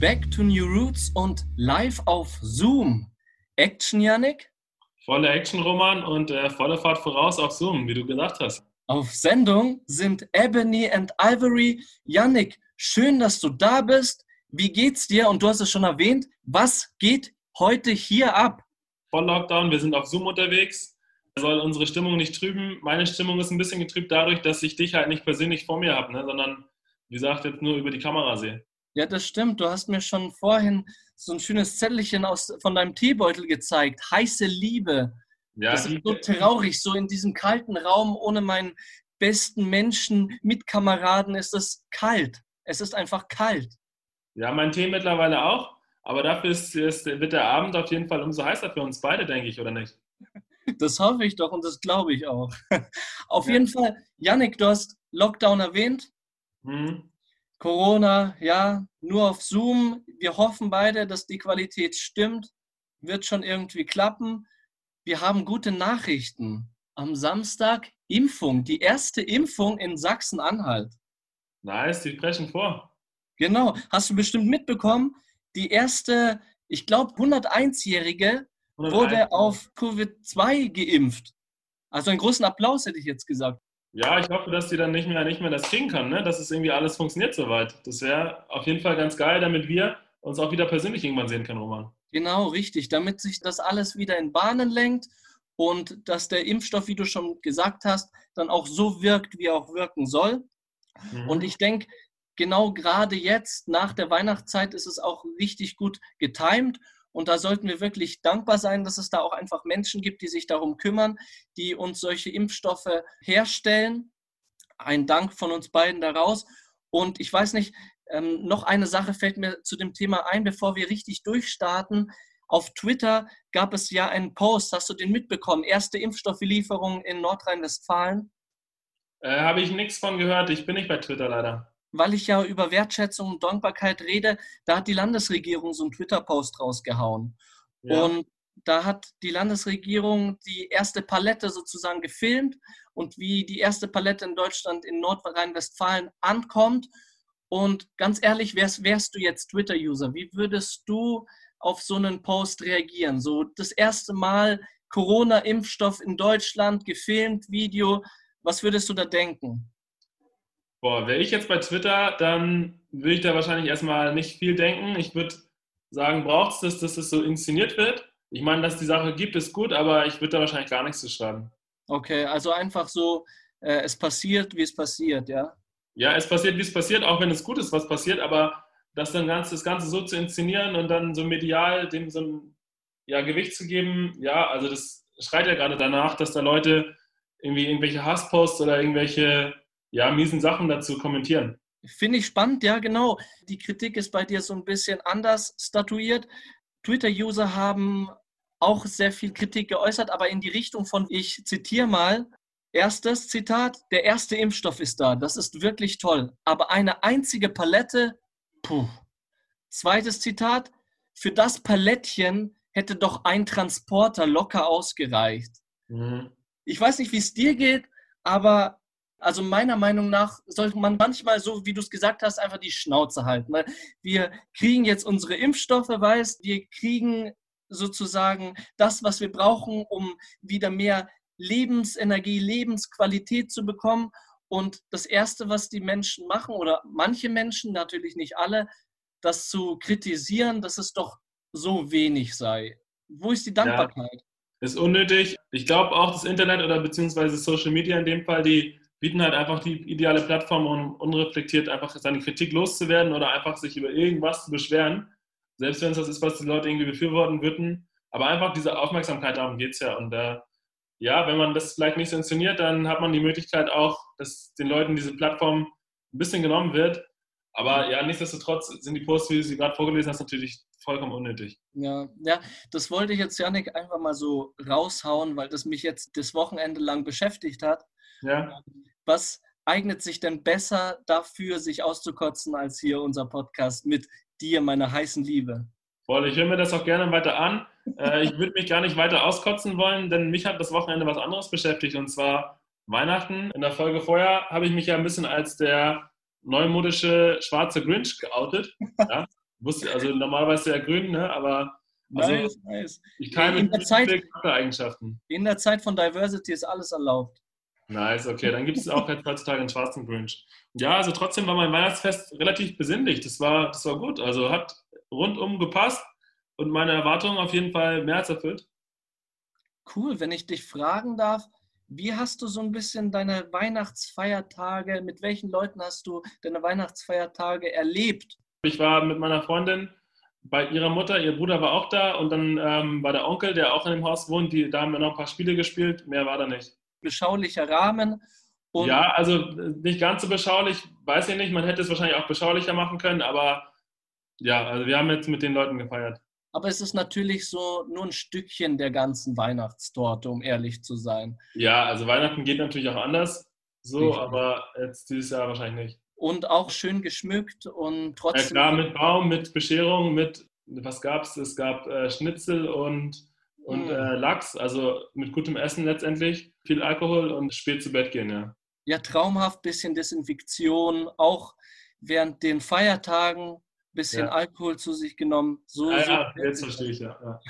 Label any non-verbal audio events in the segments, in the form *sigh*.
Back to New Roots und live auf Zoom. Action, Yannick? Volle Action, Roman, und äh, volle Fahrt voraus auf Zoom, wie du gesagt hast. Auf Sendung sind Ebony and Ivory. Yannick, schön, dass du da bist. Wie geht's dir? Und du hast es schon erwähnt, was geht heute hier ab? Voll Lockdown, wir sind auf Zoom unterwegs. Soll unsere Stimmung nicht trüben. Meine Stimmung ist ein bisschen getrübt dadurch, dass ich dich halt nicht persönlich vor mir habe, ne? sondern, wie gesagt, jetzt nur über die Kamera sehe. Ja, das stimmt. Du hast mir schon vorhin so ein schönes Zettelchen aus, von deinem Teebeutel gezeigt. Heiße Liebe. Ja, das ist so traurig, so in diesem kalten Raum ohne meinen besten Menschen, Mitkameraden ist es kalt. Es ist einfach kalt. Ja, mein Tee mittlerweile auch. Aber dafür ist, ist, wird der Abend auf jeden Fall umso heißer für uns beide, denke ich, oder nicht? *laughs* Das hoffe ich doch und das glaube ich auch. *laughs* Auf ja. jeden Fall, Yannick, du hast Lockdown erwähnt. Mhm. Corona, ja, nur auf Zoom. Wir hoffen beide, dass die Qualität stimmt. Wird schon irgendwie klappen. Wir haben gute Nachrichten. Am Samstag Impfung, die erste Impfung in Sachsen-Anhalt. Nice, die sprechen vor. Genau, hast du bestimmt mitbekommen. Die erste, ich glaube, 101-Jährige wurde auf Covid-2 geimpft. Also einen großen Applaus hätte ich jetzt gesagt. Ja, ich hoffe, dass die dann nicht mehr, nicht mehr das kriegen kann, ne? dass es irgendwie alles funktioniert soweit. Das wäre auf jeden Fall ganz geil, damit wir uns auch wieder persönlich irgendwann sehen können, Roman. Genau, richtig. Damit sich das alles wieder in Bahnen lenkt und dass der Impfstoff, wie du schon gesagt hast, dann auch so wirkt, wie er auch wirken soll. Mhm. Und ich denke, genau gerade jetzt nach der Weihnachtszeit ist es auch richtig gut getimt und da sollten wir wirklich dankbar sein, dass es da auch einfach Menschen gibt, die sich darum kümmern, die uns solche Impfstoffe herstellen. Ein Dank von uns beiden daraus. Und ich weiß nicht, ähm, noch eine Sache fällt mir zu dem Thema ein, bevor wir richtig durchstarten. Auf Twitter gab es ja einen Post, hast du den mitbekommen? Erste Impfstofflieferung in Nordrhein-Westfalen? Äh, Habe ich nichts von gehört. Ich bin nicht bei Twitter leider weil ich ja über Wertschätzung und Dankbarkeit rede, da hat die Landesregierung so einen Twitter-Post rausgehauen. Ja. Und da hat die Landesregierung die erste Palette sozusagen gefilmt und wie die erste Palette in Deutschland in Nordrhein-Westfalen ankommt. Und ganz ehrlich, wärst, wärst du jetzt Twitter-User, wie würdest du auf so einen Post reagieren? So das erste Mal Corona-Impfstoff in Deutschland, gefilmt, Video, was würdest du da denken? Boah, wäre ich jetzt bei Twitter, dann würde ich da wahrscheinlich erstmal nicht viel denken. Ich würde sagen, braucht es das, dass es so inszeniert wird? Ich meine, dass die Sache gibt, ist gut, aber ich würde da wahrscheinlich gar nichts zu schreiben. Okay, also einfach so, äh, es passiert, wie es passiert, ja? Ja, es passiert, wie es passiert, auch wenn es gut ist, was passiert, aber das dann ganz, das Ganze so zu inszenieren und dann so medial dem so ein ja, Gewicht zu geben, ja, also das schreit ja gerade danach, dass da Leute irgendwie irgendwelche Hassposts oder irgendwelche ja, miesen Sachen dazu kommentieren. Finde ich spannend, ja, genau. Die Kritik ist bei dir so ein bisschen anders statuiert. Twitter-User haben auch sehr viel Kritik geäußert, aber in die Richtung von, ich zitiere mal, erstes Zitat, der erste Impfstoff ist da, das ist wirklich toll, aber eine einzige Palette, puh. Zweites Zitat, für das Palettchen hätte doch ein Transporter locker ausgereicht. Mhm. Ich weiß nicht, wie es dir geht, aber also meiner Meinung nach sollte man manchmal so, wie du es gesagt hast, einfach die Schnauze halten. Weil wir kriegen jetzt unsere Impfstoffe, weißt, wir kriegen sozusagen das, was wir brauchen, um wieder mehr Lebensenergie, Lebensqualität zu bekommen. Und das Erste, was die Menschen machen, oder manche Menschen, natürlich nicht alle, das zu kritisieren, dass es doch so wenig sei. Wo ist die Dankbarkeit? Ja, ist unnötig. Ich glaube auch das Internet oder beziehungsweise Social Media in dem Fall, die bieten halt einfach die ideale Plattform, um unreflektiert einfach seine Kritik loszuwerden oder einfach sich über irgendwas zu beschweren. Selbst wenn es das ist, was die Leute irgendwie befürworten würden. Aber einfach diese Aufmerksamkeit, darum geht es ja. Und äh, ja, wenn man das vielleicht nicht sanktioniert, dann hat man die Möglichkeit auch, dass den Leuten diese Plattform ein bisschen genommen wird. Aber ja, nichtsdestotrotz sind die Posts, wie du sie gerade vorgelesen hast, natürlich vollkommen unnötig. Ja, ja, das wollte ich jetzt, Janik, einfach mal so raushauen, weil das mich jetzt das Wochenende lang beschäftigt hat. Ja. Was eignet sich denn besser dafür, sich auszukotzen, als hier unser Podcast mit dir, meiner heißen Liebe? Voll, ich höre mir das auch gerne weiter an. Äh, ich würde mich gar nicht weiter auskotzen wollen, denn mich hat das Wochenende was anderes beschäftigt und zwar Weihnachten. In der Folge vorher habe ich mich ja ein bisschen als der neumodische schwarze Grinch geoutet. Ja? Wusste, also normalerweise ja grün, ne? aber also nice, nice. ich kann In der Zeit- Eigenschaften. In der Zeit von Diversity ist alles erlaubt. Nice, okay. Dann gibt es auch jetzt heutzutage einen schwarzen Grinch. Ja, also trotzdem war mein Weihnachtsfest relativ besinnlich. Das war, das war gut. Also hat rundum gepasst und meine Erwartungen auf jeden Fall mehr als erfüllt. Cool, wenn ich dich fragen darf, wie hast du so ein bisschen deine Weihnachtsfeiertage, mit welchen Leuten hast du deine Weihnachtsfeiertage erlebt? Ich war mit meiner Freundin bei ihrer Mutter, ihr Bruder war auch da und dann ähm, war der Onkel, der auch in dem Haus wohnt, die, da haben wir noch ein paar Spiele gespielt, mehr war da nicht. Beschaulicher Rahmen. Und ja, also nicht ganz so beschaulich, weiß ich nicht, man hätte es wahrscheinlich auch beschaulicher machen können, aber ja, also wir haben jetzt mit den Leuten gefeiert. Aber es ist natürlich so nur ein Stückchen der ganzen Weihnachtstorte, um ehrlich zu sein. Ja, also Weihnachten geht natürlich auch anders, so, Richtig. aber jetzt dieses Jahr wahrscheinlich nicht. Und auch schön geschmückt und Ja trotzdem. klar, mit Baum, mit Bescherung, mit, was gab's? Es gab äh, Schnitzel und, und Mm. äh, Lachs, also mit gutem Essen letztendlich, viel Alkohol und spät zu Bett gehen, ja. ja, traumhaft, bisschen Desinfektion, auch während den Feiertagen bisschen Ja. Alkohol zu sich genommen. So, Ah, so ja, jetzt verstehe ich, ja. ja.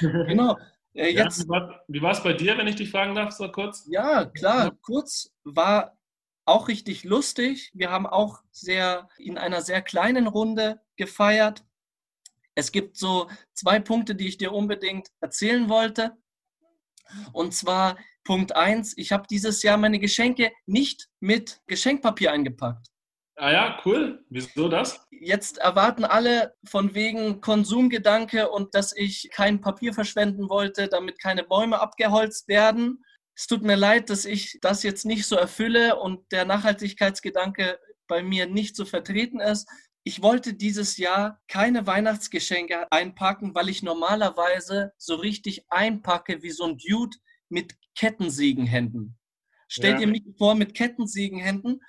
*laughs* genau. Äh, Ja, jetzt, war- wie war es bei dir, wenn ich dich fragen darf, so kurz? ja, klar, kurz war auch richtig lustig. Wir haben auch sehr in einer sehr kleinen Runde gefeiert. Es gibt so zwei Punkte, die ich dir unbedingt erzählen wollte. Und zwar Punkt eins: ich habe dieses Jahr meine Geschenke nicht mit Geschenkpapier eingepackt. Ah ja, cool. Wieso das? Jetzt erwarten alle von wegen Konsumgedanke und dass ich kein Papier verschwenden wollte, damit keine Bäume abgeholzt werden. Es tut mir leid, dass ich das jetzt nicht so erfülle und der Nachhaltigkeitsgedanke bei mir nicht so vertreten ist. Ich wollte dieses Jahr keine Weihnachtsgeschenke einpacken, weil ich normalerweise so richtig einpacke wie so ein Dude mit Kettensägenhänden. Stellt Ja. ihr mich vor mit Kettensägenhänden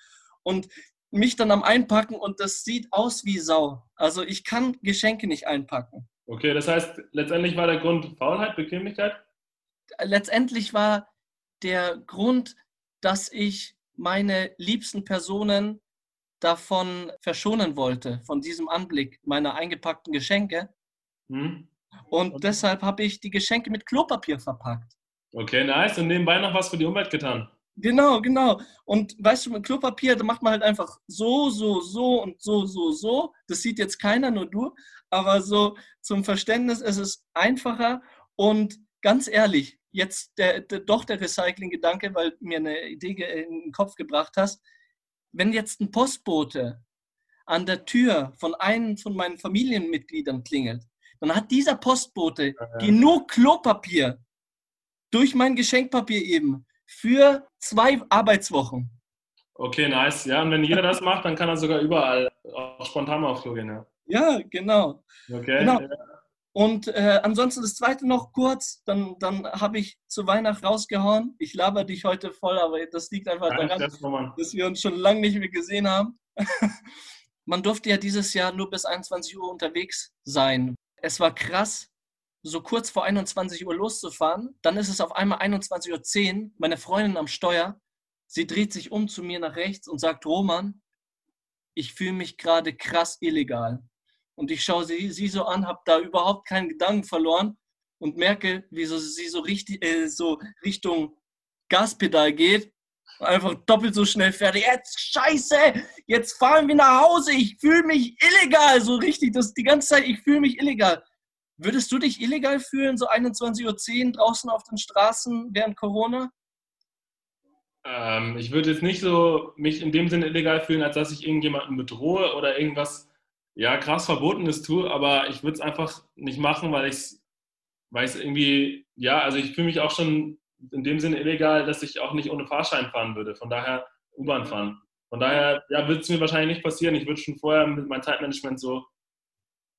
und mich dann am Einpacken und das sieht aus wie Sau. Also ich kann Geschenke nicht einpacken. Okay, das heißt, letztendlich war der Grund Faulheit, Bequemlichkeit? Letztendlich war der Grund, dass ich meine liebsten Personen davon verschonen wollte, von diesem Anblick meiner eingepackten Geschenke. Hm? Und deshalb habe ich die Geschenke mit Klopapier verpackt. Okay, nice. Und nebenbei noch was für die Umwelt getan. Genau, genau. Und weißt du, mit Klopapier, da macht man halt einfach so, so, so und so, so, so. Das sieht jetzt keiner, nur du. Aber so zum Verständnis ist es einfacher. Und ganz ehrlich, jetzt der, der, doch der Recycling-Gedanke, weil mir eine Idee in den Kopf gebracht hast. Wenn jetzt ein Postbote an der Tür von einem von meinen Familienmitgliedern klingelt, dann hat dieser Postbote Ja. genug Klopapier durch mein Geschenkpapier eben für zwei Arbeitswochen. Okay, nice. Ja, und wenn jeder das macht, dann kann er sogar überall auch spontan auf Klo gehen. Ja. Ja, genau. Okay. Genau. Ja. Und äh, ansonsten das zweite noch kurz, dann, dann habe ich zu Weihnachten rausgehauen. Ich laber dich heute voll, aber das liegt einfach Kein daran, Roman. dass wir uns schon lange nicht mehr gesehen haben. *laughs* Man durfte ja dieses Jahr nur bis 21 Uhr unterwegs sein. Es war krass, so kurz vor 21 Uhr loszufahren. Dann ist es auf einmal 21.10 Uhr, meine Freundin am Steuer. Sie dreht sich um zu mir nach rechts und sagt, Roman, ich fühle mich gerade krass illegal. Und ich schaue sie, sie so an, habe da überhaupt keinen Gedanken verloren und merke, wie so, sie so, richtig, äh, so Richtung Gaspedal geht einfach doppelt so schnell fertig. Jetzt scheiße, jetzt fahren wir nach Hause. Ich fühle mich illegal, so richtig. Das die ganze Zeit, ich fühle mich illegal. Würdest du dich illegal fühlen, so 21.10 Uhr draußen auf den Straßen während Corona? Ähm, ich würde jetzt nicht so mich in dem Sinne illegal fühlen, als dass ich irgendjemanden bedrohe oder irgendwas ja krass Verbotenes tue, aber ich würde es einfach nicht machen, weil ich es weil ich's irgendwie, ja, also ich fühle mich auch schon in dem Sinne illegal, dass ich auch nicht ohne Fahrschein fahren würde. Von daher U-Bahn fahren. Von daher ja, wird es mir wahrscheinlich nicht passieren. Ich würde schon vorher mit meinem Zeitmanagement so,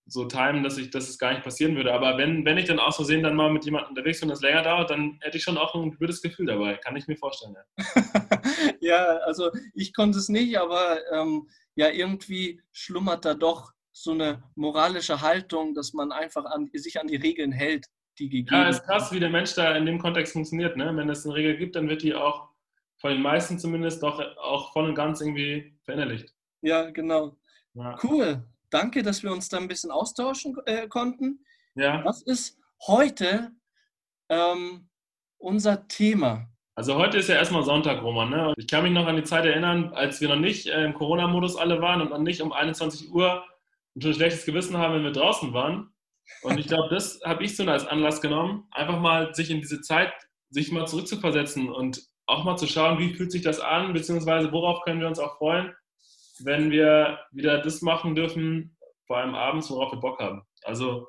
so timen, dass, ich, dass es gar nicht passieren würde. Aber wenn, wenn ich dann aus Versehen dann mal mit jemandem unterwegs bin und das länger dauert, dann hätte ich schon auch ein gutes Gefühl dabei. Kann ich mir vorstellen. Ja. *laughs* ja, also ich konnte es nicht, aber ähm, ja, irgendwie schlummert da doch so eine moralische Haltung, dass man einfach an, sich an die Regeln hält, die gegeben Ja, ist krass, wie der Mensch da in dem Kontext funktioniert. Ne? Wenn es eine Regel gibt, dann wird die auch von den meisten zumindest doch auch voll und ganz irgendwie verinnerlicht. Ja, genau. Ja. Cool. Danke, dass wir uns da ein bisschen austauschen äh, konnten. Ja. Was ist heute ähm, unser Thema? Also heute ist ja erstmal Sonntag, Roman. Ne? Ich kann mich noch an die Zeit erinnern, als wir noch nicht äh, im Corona-Modus alle waren und noch nicht um 21 Uhr ein schlechtes Gewissen haben, wenn wir draußen waren. Und ich glaube, das habe ich so als Anlass genommen, einfach mal sich in diese Zeit, sich mal zurückzuversetzen und auch mal zu schauen, wie fühlt sich das an, beziehungsweise worauf können wir uns auch freuen, wenn wir wieder das machen dürfen, vor allem abends, worauf wir Bock haben. Also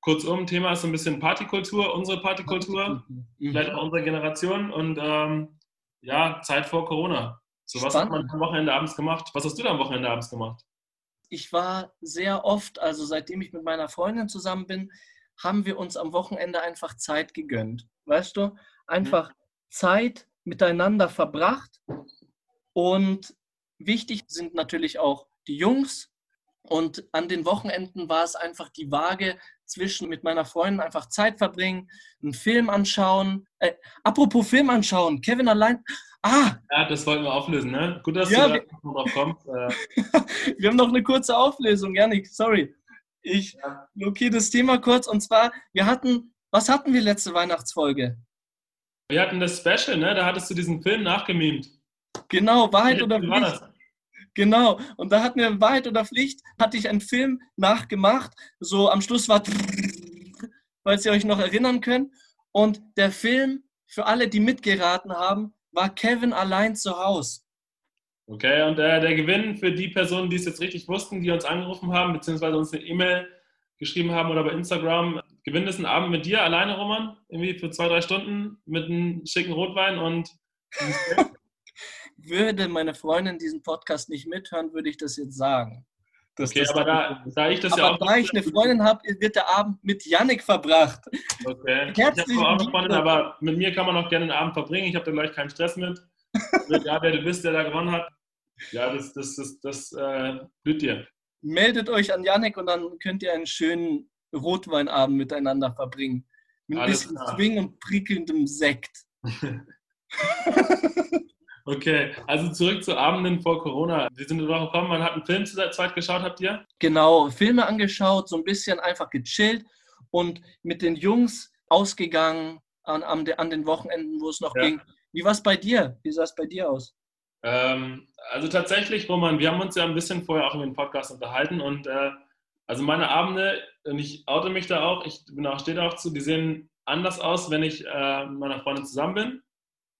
kurzum, Thema ist so ein bisschen Partykultur, unsere Partykultur, vielleicht auch unsere Generation und ähm, ja, Zeit vor Corona. So, was Spannend. hat man am Wochenende abends gemacht? Was hast du da am Wochenende abends gemacht? Ich war sehr oft, also seitdem ich mit meiner Freundin zusammen bin, haben wir uns am Wochenende einfach Zeit gegönnt. Weißt du? Einfach mhm. Zeit miteinander verbracht. Und wichtig sind natürlich auch die Jungs. Und an den Wochenenden war es einfach die Waage zwischen mit meiner Freundin einfach Zeit verbringen, einen Film anschauen. Äh, apropos Film anschauen, Kevin allein. Ah! Ja, das wollten wir auflösen, ne? Gut, dass ja, du da drauf kommst. Äh. *laughs* wir haben noch eine kurze Auflösung, Janik, sorry. Ich ja. blockiere das Thema kurz. Und zwar, wir hatten, was hatten wir letzte Weihnachtsfolge? Wir hatten das Special, ne? Da hattest du diesen Film nachgemimt. Genau, Wahrheit oder Pflicht. Genau. Und da hatten wir Wahrheit oder Pflicht, hatte ich einen Film nachgemacht. So am Schluss war, *laughs* falls ihr euch noch erinnern könnt. Und der Film, für alle, die mitgeraten haben, war Kevin allein zu Hause. Okay, und äh, der Gewinn für die Personen, die es jetzt richtig wussten, die uns angerufen haben, beziehungsweise uns eine E-Mail geschrieben haben oder bei Instagram, gewinnt es einen Abend mit dir alleine, Roman, irgendwie für zwei, drei Stunden mit einem schicken Rotwein und. *laughs* würde meine Freundin diesen Podcast nicht mithören, würde ich das jetzt sagen. Okay, aber da, da, ich das aber ja auch. Da ich eine Freundin habe, wird der Abend mit Yannick verbracht. Okay. ich habe auch eine Freundin, aber mit mir kann man auch gerne den Abend verbringen. Ich habe da gleich keinen Stress mit. *laughs* ja, wer du bist, der da gewonnen hat. Ja, das, das, das, das äh, blüht dir. Meldet euch an Yannick und dann könnt ihr einen schönen Rotweinabend miteinander verbringen. Mit ein Alles bisschen klar. Swing und prickelndem Sekt. *laughs* okay, also zurück zu Abenden vor Corona. Wir sind drauf gekommen, man hat einen Film zu der Zeit geschaut, habt ihr? Genau, Filme angeschaut, so ein bisschen einfach gechillt und mit den Jungs ausgegangen an, an, den Wochenenden, wo es noch ja. ging. Wie war es bei dir? Wie sah es bei dir aus? Ähm, also tatsächlich, Roman, wir haben uns ja ein bisschen vorher auch über den Podcast unterhalten und äh, also meine Abende, und ich oute mich da auch, ich bin auch, stehe da auch zu, die sehen anders aus, wenn ich äh, mit meiner Freundin zusammen bin,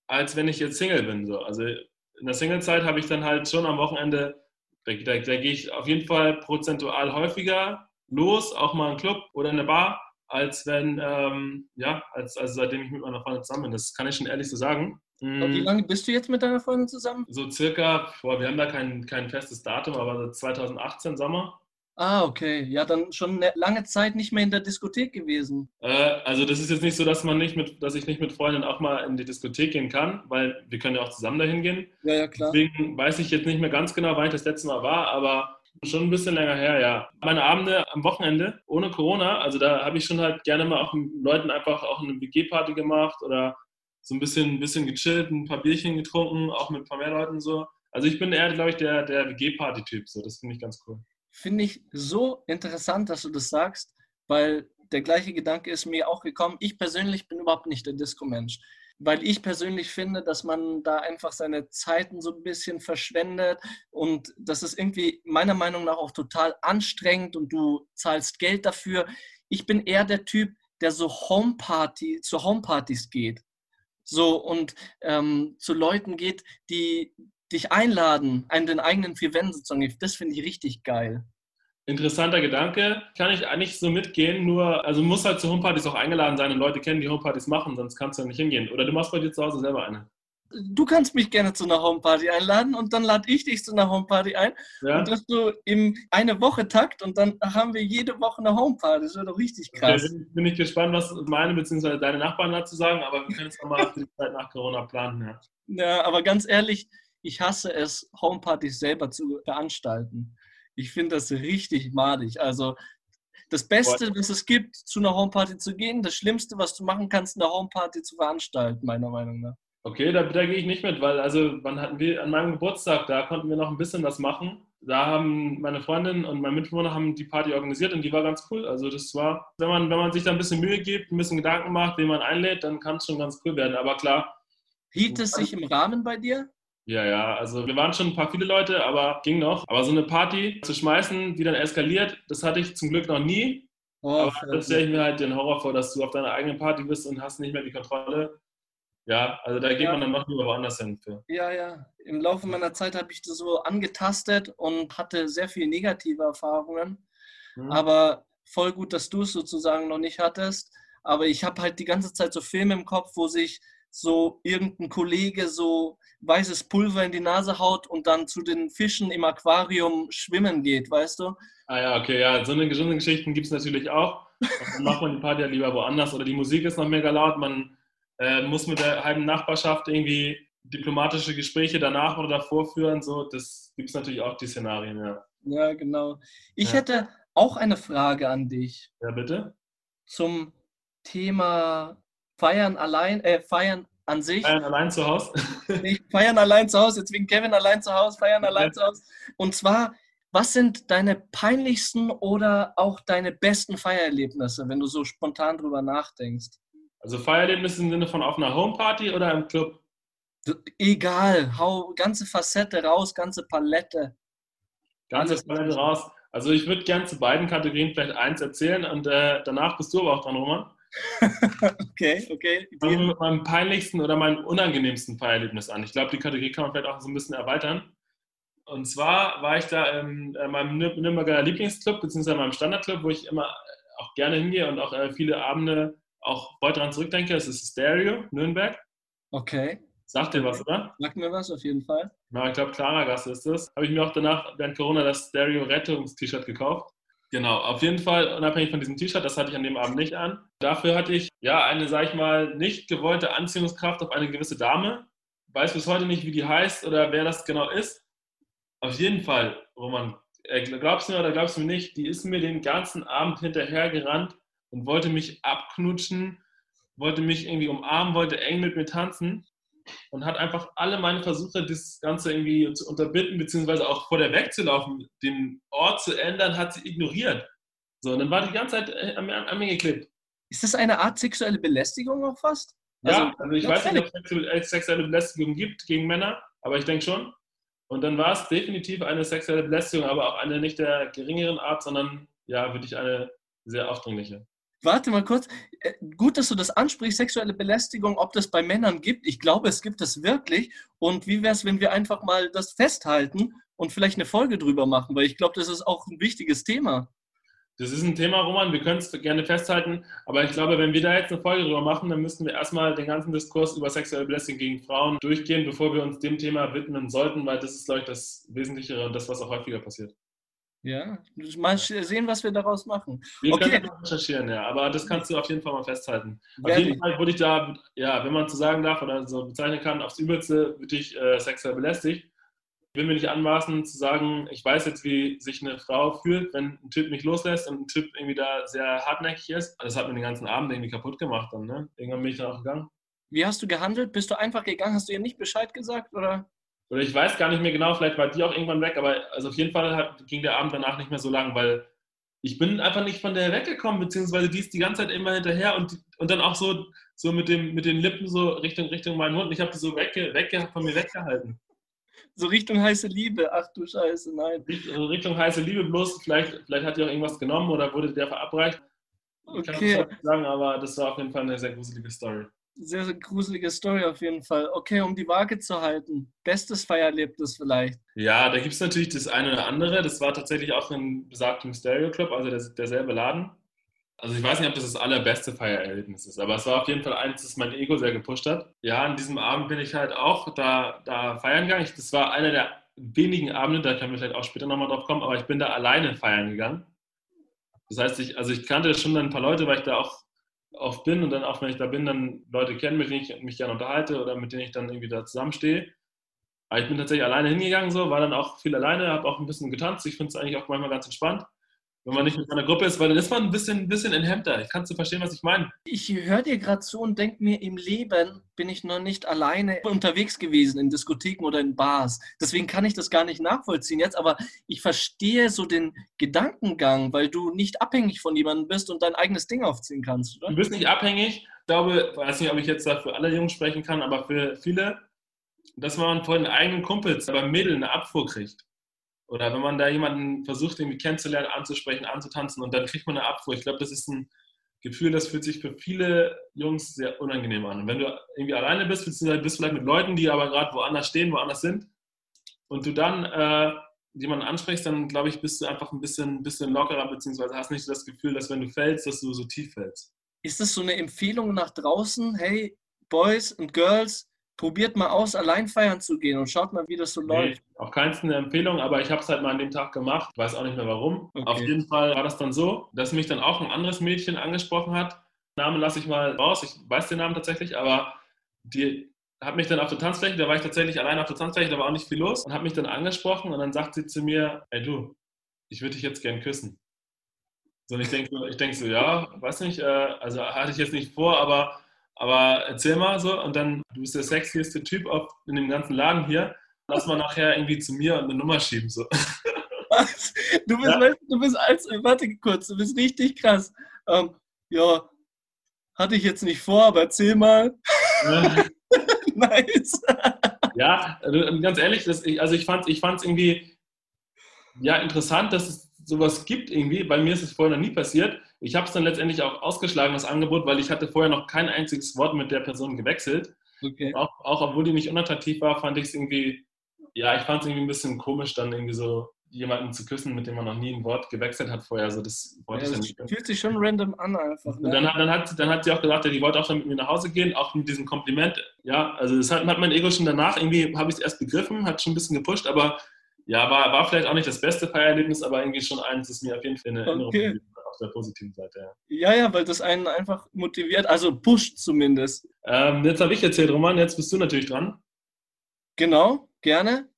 als wenn ich jetzt Single bin. So. Also in der Single-Zeit habe ich dann halt schon am Wochenende, da, da, da gehe ich auf jeden Fall prozentual häufiger los, auch mal in einen Club oder in eine Bar, als wenn, ähm, ja, als, also seitdem ich mit meiner Freundin zusammen bin. Das kann ich schon ehrlich so sagen. Und wie mhm. lange bist du jetzt mit deiner Freundin zusammen? So circa, boah, wir haben da kein, kein festes Datum, aber 2018 Sommer. Ah, okay. Ja, dann schon eine lange Zeit nicht mehr in der Diskothek gewesen. Äh, also das ist jetzt nicht so, dass man nicht mit, dass ich nicht mit Freunden auch mal in die Diskothek gehen kann, weil wir können ja auch zusammen dahin gehen. Ja, ja, klar. Deswegen weiß ich jetzt nicht mehr ganz genau, wann ich das letzte Mal war, aber schon ein bisschen länger her, ja. Meine Abende am Wochenende ohne Corona, also da habe ich schon halt gerne mal auch mit Leuten einfach auch eine WG-Party gemacht oder so ein bisschen, ein bisschen gechillt, ein paar Bierchen getrunken, auch mit ein paar mehr Leuten so. Also ich bin eher, glaube ich, der, der WG-Party-Typ, so. Das finde ich ganz cool. Finde ich so interessant, dass du das sagst, weil der gleiche Gedanke ist mir auch gekommen. Ich persönlich bin überhaupt nicht der Disco-Mensch, weil ich persönlich finde, dass man da einfach seine Zeiten so ein bisschen verschwendet und das ist irgendwie meiner Meinung nach auch total anstrengend und du zahlst Geld dafür. Ich bin eher der Typ, der so Homeparty, zu Homepartys geht. So und ähm, zu Leuten geht, die, dich einladen, einen den eigenen vier Wänden sozusagen. Das finde ich richtig geil. Interessanter Gedanke. Kann ich eigentlich so mitgehen, nur, also muss halt zu Homepartys auch eingeladen sein und Leute kennen, die Homepartys machen, sonst kannst du ja nicht hingehen. Oder du machst bei dir zu Hause selber eine. Du kannst mich gerne zu einer Homeparty einladen und dann lade ich dich zu einer Homeparty ein. Ja. Und das so im eine Woche Takt und dann haben wir jede Woche eine Homeparty. Das wäre doch richtig krass. Okay, bin, bin, ich gespannt, was meine bzw. deine Nachbarn dazu sagen, aber wir können es nochmal für die Zeit nach Corona planen. Ja. ja, aber ganz ehrlich, ich hasse es, Homepartys selber zu veranstalten. Ich finde das richtig madig. Also das Beste, was es gibt, zu einer Homeparty zu gehen, das Schlimmste, was du machen kannst, eine Homeparty zu veranstalten, meiner Meinung nach. Okay, da, da gehe ich nicht mit, weil also wann hatten wir an meinem Geburtstag, da konnten wir noch ein bisschen was machen. Da haben meine Freundin und mein Mitbewohner haben die Party organisiert und die war ganz cool. Also das war, wenn man, wenn man sich da ein bisschen Mühe gibt, ein bisschen Gedanken macht, wen man einlädt, dann kann es schon ganz cool werden. Aber klar. Hielt es sich im Rahmen bei dir? Ja, ja, also wir waren schon ein paar viele Leute, aber ging noch. Aber so eine Party zu schmeißen, die dann eskaliert, das hatte ich zum Glück noch nie. Oh, aber das stelle ich mir halt den Horror vor, dass du auf deiner eigenen Party bist und hast nicht mehr die Kontrolle. Ja, also da geht ja. man dann noch lieber woanders hin. Für. Ja, ja. Im Laufe meiner Zeit habe ich das so angetastet und hatte sehr viele negative Erfahrungen. Mhm. Aber voll gut, dass du es sozusagen noch nicht hattest. Aber ich habe halt die ganze Zeit so Filme im Kopf, wo sich so irgendein Kollege so weißes Pulver in die Nase haut und dann zu den Fischen im Aquarium schwimmen geht, weißt du? Ah ja, okay, ja, so eine, eine Geschichten gibt es natürlich auch. *laughs* dann macht man die Party ja lieber woanders oder die Musik ist noch mega laut, man äh, muss mit der halben Nachbarschaft irgendwie diplomatische Gespräche danach oder davor führen. So, das gibt es natürlich auch die Szenarien, ja. Ja, genau. Ich ja. hätte auch eine Frage an dich. Ja, bitte. Zum Thema Feiern allein, äh, Feiern an sich. Feiern allein zu Hause? *laughs* Feiern allein zu Hause, jetzt wegen Kevin allein zu Hause, feiern allein zu Hause. Und zwar, was sind deine peinlichsten oder auch deine besten Feiererlebnisse, wenn du so spontan drüber nachdenkst? Also Feiererlebnis im Sinne von auf einer Homeparty oder im Club? Egal, hau ganze Facette raus, ganze Palette. Ganze Palette raus. Also ich würde gerne zu beiden Kategorien vielleicht eins erzählen und äh, danach bist du aber auch dran, Roman. *laughs* okay, okay. Fangen wir mit meinem peinlichsten oder meinem unangenehmsten Feiererlebnis an. Ich glaube, die Kategorie kann man vielleicht auch so ein bisschen erweitern. Und zwar war ich da in äh, meinem Nürnberger Lieblingsclub, beziehungsweise meinem Standardclub, wo ich immer auch gerne hingehe und auch äh, viele Abende auch heute daran zurückdenke, es ist Stereo, Nürnberg. Okay. Sagt dir was, oder? Sagt mir was, auf jeden Fall. Na, ich glaube, Klaragasse ist das. Habe ich mir auch danach während Corona das Stereo Rettungs-T-Shirt gekauft. Genau, auf jeden Fall, unabhängig von diesem T-Shirt, das hatte ich an dem Abend nicht an. Dafür hatte ich ja eine, sag ich mal, nicht gewollte Anziehungskraft auf eine gewisse Dame. Weiß bis heute nicht, wie die heißt oder wer das genau ist. Auf jeden Fall, Roman, äh, glaubst du mir oder glaubst du mir nicht, die ist mir den ganzen Abend hinterhergerannt und wollte mich abknutschen, wollte mich irgendwie umarmen, wollte eng mit mir tanzen und hat einfach alle meine Versuche, das Ganze irgendwie zu unterbinden, beziehungsweise auch vor der wegzulaufen, den Ort zu ändern, hat sie ignoriert. So, und dann war die ganze Zeit an, an mir geklebt. Ist das eine Art sexuelle Belästigung auch fast? Also, ja, also ich weiß nicht, ob es sexuelle Belästigung gibt gegen Männer, aber ich denke schon. Und dann war es definitiv eine sexuelle Belästigung, aber auch eine nicht der geringeren Art, sondern ja, wirklich eine sehr aufdringliche. Warte mal kurz. Äh, gut, dass du das ansprichst, sexuelle Belästigung, ob das bei Männern gibt. Ich glaube, es gibt es wirklich. Und wie wäre es, wenn wir einfach mal das festhalten und vielleicht eine Folge drüber machen? Weil ich glaube, das ist auch ein wichtiges Thema. Das ist ein Thema, Roman, wir können es gerne festhalten. Aber ich glaube, wenn wir da jetzt eine Folge drüber machen, dann müssten wir erstmal den ganzen Diskurs über sexuelle Belästigung gegen Frauen durchgehen, bevor wir uns dem Thema widmen sollten, weil das ist, glaube ich, das Wesentlichere und das, was auch häufiger passiert. Ja, mal sehen, was wir daraus machen. Wir okay. können das recherchieren, ja, aber das kannst du auf jeden Fall mal festhalten. Auf Werde jeden Fall wurde ich da, ja, wenn man so sagen darf oder so bezeichnen kann, aufs Übelste wirklich äh, sexuell belästigt. Ich will mir nicht anmaßen zu sagen, ich weiß jetzt, wie sich eine Frau fühlt, wenn ein Typ mich loslässt und ein Typ irgendwie da sehr hartnäckig ist. Das hat mir den ganzen Abend irgendwie kaputt gemacht dann, ne? Irgendwann bin ich dann auch gegangen. Wie hast du gehandelt? Bist du einfach gegangen? Hast du ihr nicht Bescheid gesagt oder? Oder ich weiß gar nicht mehr genau, vielleicht war die auch irgendwann weg, aber also auf jeden Fall hat, ging der Abend danach nicht mehr so lang, weil ich bin einfach nicht von der weggekommen, beziehungsweise die ist die ganze Zeit immer hinterher und, und dann auch so, so mit, dem, mit den Lippen so Richtung, Richtung meinen Mund. Ich habe die so wegge, wegge, von mir weggehalten. So Richtung heiße Liebe, ach du Scheiße, nein. Richtung, Richtung heiße Liebe, bloß vielleicht, vielleicht hat die auch irgendwas genommen oder wurde der verabreicht. Ich kann okay. nicht sagen, aber das war auf jeden Fall eine sehr gruselige Story sehr, sehr gruselige Story auf jeden Fall. Okay, um die Waage zu halten. Bestes Feierlebnis vielleicht. Ja, da gibt es natürlich das eine oder andere. Das war tatsächlich auch in besagtem Stereo Club, also der, derselbe Laden. Also ich weiß nicht, ob das das allerbeste Feiererlebnis ist, aber es war auf jeden Fall eins, das mein Ego sehr gepusht hat. Ja, an diesem Abend bin ich halt auch da, da feiern gegangen. Das war einer der wenigen Abende, da können wir vielleicht auch später nochmal drauf kommen, aber ich bin da alleine feiern gegangen. Das heißt, ich, also ich kannte schon ein paar Leute, weil ich da auch oft bin und dann auch, wenn ich da bin, dann Leute kennen, mit denen ich mich gerne unterhalte oder mit denen ich dann irgendwie da zusammenstehe. Aber ich bin tatsächlich alleine hingegangen, so, war dann auch viel alleine, habe auch ein bisschen getanzt. Ich finde es eigentlich auch manchmal ganz entspannt. Wenn man nicht mit seiner Gruppe ist, weil dann ist man ein bisschen, ein bisschen enthemmter. Ich kann du verstehen, was ich meine. Ich höre dir gerade zu und denke mir, im Leben bin ich noch nicht alleine unterwegs gewesen in Diskotheken oder in Bars. Deswegen kann ich das gar nicht nachvollziehen jetzt, aber ich verstehe so den Gedankengang, weil du nicht abhängig von jemandem bist und dein eigenes Ding aufziehen kannst, oder? Du bist nicht abhängig. Ich glaube, ich weiß nicht, ob ich jetzt da für alle Jungs sprechen kann, aber für viele, dass man von den eigenen Kumpels beim Mädel eine Abfuhr kriegt. Oder wenn man da jemanden versucht, irgendwie kennenzulernen, anzusprechen, anzutanzen und dann kriegt man eine Abfuhr. Ich glaube, das ist ein Gefühl, das fühlt sich für viele Jungs sehr unangenehm an. Und wenn du irgendwie alleine bist, beziehungsweise bist vielleicht mit Leuten, die aber gerade woanders stehen, woanders sind, und du dann äh, jemanden ansprichst, dann glaube ich, bist du einfach ein bisschen, bisschen lockerer, beziehungsweise hast nicht das Gefühl, dass wenn du fällst, dass du so tief fällst. Ist das so eine Empfehlung nach draußen? Hey, Boys und Girls, probiert mal aus, allein feiern zu gehen und schaut mal, wie das so nee, läuft. Auf keinen eine Empfehlung, aber ich habe es halt mal an dem Tag gemacht. Weiß auch nicht mehr warum. Okay. Auf jeden Fall war das dann so, dass mich dann auch ein anderes Mädchen angesprochen hat. Namen lasse ich mal raus, ich weiß den Namen tatsächlich, aber die hat mich dann auf der Tanzfläche, da war ich tatsächlich allein auf der Tanzfläche, da war auch nicht viel los und hat mich dann angesprochen und dann sagt sie zu mir, ey du, ich würde dich jetzt gern küssen. So, und ich denke ich denk so, ja, weiß nicht, äh, also hatte ich jetzt nicht vor, aber aber erzähl mal so und dann, du bist der sexieste Typ auf, in dem ganzen Laden hier. Lass mal nachher irgendwie zu mir und eine Nummer schieben. So. Was? Du bist, ja? du bist als, warte kurz, du bist richtig krass. Ähm, ja, hatte ich jetzt nicht vor, aber erzähl mal. Ja. *laughs* nice. ja, also ganz ehrlich, das, also ich fand es ich irgendwie ja, interessant, dass es sowas gibt irgendwie. Bei mir ist es vorher noch nie passiert. Ich habe es dann letztendlich auch ausgeschlagen, das Angebot, weil ich hatte vorher noch kein einziges Wort mit der Person gewechselt. Okay. Auch, auch obwohl die nicht unattraktiv war, fand ich es irgendwie, ja, ich fand es irgendwie ein bisschen komisch, dann irgendwie so jemanden zu küssen, mit dem man noch nie ein Wort gewechselt hat vorher. Also das wollte ja, ich dann nicht. Fühlt sich schon random an einfach. Ne? Dann, dann, hat, dann hat sie auch gesagt, ja, die wollte auch schon mit mir nach Hause gehen, auch mit diesem Kompliment. Ja, also das hat, hat mein Ego schon danach irgendwie, habe ich es erst begriffen, hat schon ein bisschen gepusht, aber ja, war, war vielleicht auch nicht das beste Feiererlebnis, aber irgendwie schon eins, das mir auf jeden Fall eine Erinnerung okay. Auf der positiven Seite. Ja. ja, ja, weil das einen einfach motiviert, also pusht zumindest. Ähm, jetzt habe ich erzählt, Roman, jetzt bist du natürlich dran. Genau, gerne.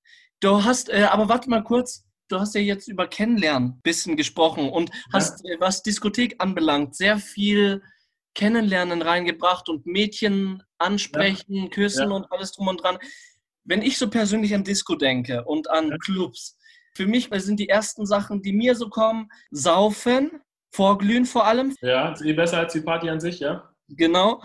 Du hast, äh, aber warte mal kurz, du hast ja jetzt über Kennenlernen ein bisschen gesprochen und ja. hast, äh, was Diskothek anbelangt, sehr viel Kennenlernen reingebracht und Mädchen ansprechen, ja. küssen ja. und alles drum und dran wenn ich so persönlich an Disco denke und an Clubs, für mich sind die ersten Sachen, die mir so kommen, saufen, vorglühen vor allem. Ja, ist eh besser als die Party an sich, ja. Genau,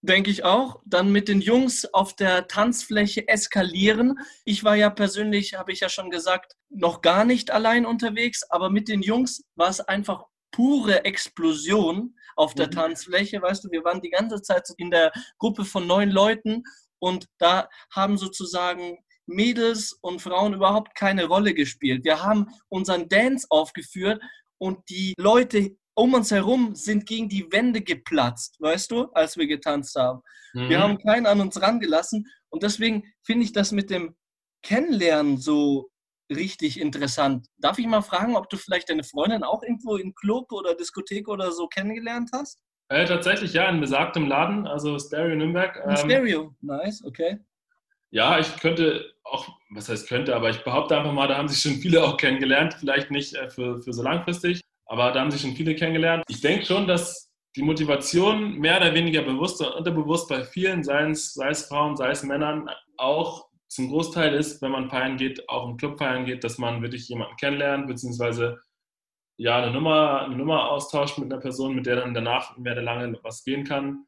denke ich auch. Dann mit den Jungs auf der Tanzfläche eskalieren. Ich war ja persönlich, habe ich ja schon gesagt, noch gar nicht allein unterwegs, aber mit den Jungs war es einfach pure Explosion auf der mhm. Tanzfläche. Weißt du, wir waren die ganze Zeit in der Gruppe von neun Leuten und da haben sozusagen Mädels und Frauen überhaupt keine Rolle gespielt. Wir haben unseren Dance aufgeführt und die Leute um uns herum sind gegen die Wände geplatzt, weißt du, als wir getanzt haben. Mhm. Wir haben keinen an uns rangelassen und deswegen finde ich das mit dem Kennenlernen so richtig interessant. Darf ich mal fragen, ob du vielleicht deine Freundin auch irgendwo im Club oder Diskothek oder so kennengelernt hast? Äh, tatsächlich, ja, in besagtem Laden, also Stereo Nürnberg. Ähm, Stereo, nice, okay. Ja, ich könnte auch, was heißt könnte, aber ich behaupte einfach mal, da haben sich schon viele auch kennengelernt. Vielleicht nicht äh, für, für so langfristig, aber da haben sich schon viele kennengelernt. Ich denke schon, dass die Motivation mehr oder weniger bewusst oder unterbewusst bei vielen, sei es, sei es Frauen, sei es Männern, auch zum Großteil ist, wenn man feiern geht, auch im Club feiern geht, dass man wirklich jemanden kennenlernt, beziehungsweise ja, eine Nummer, eine Nummer austauscht mit einer Person, mit der dann danach mehr oder lange was gehen kann.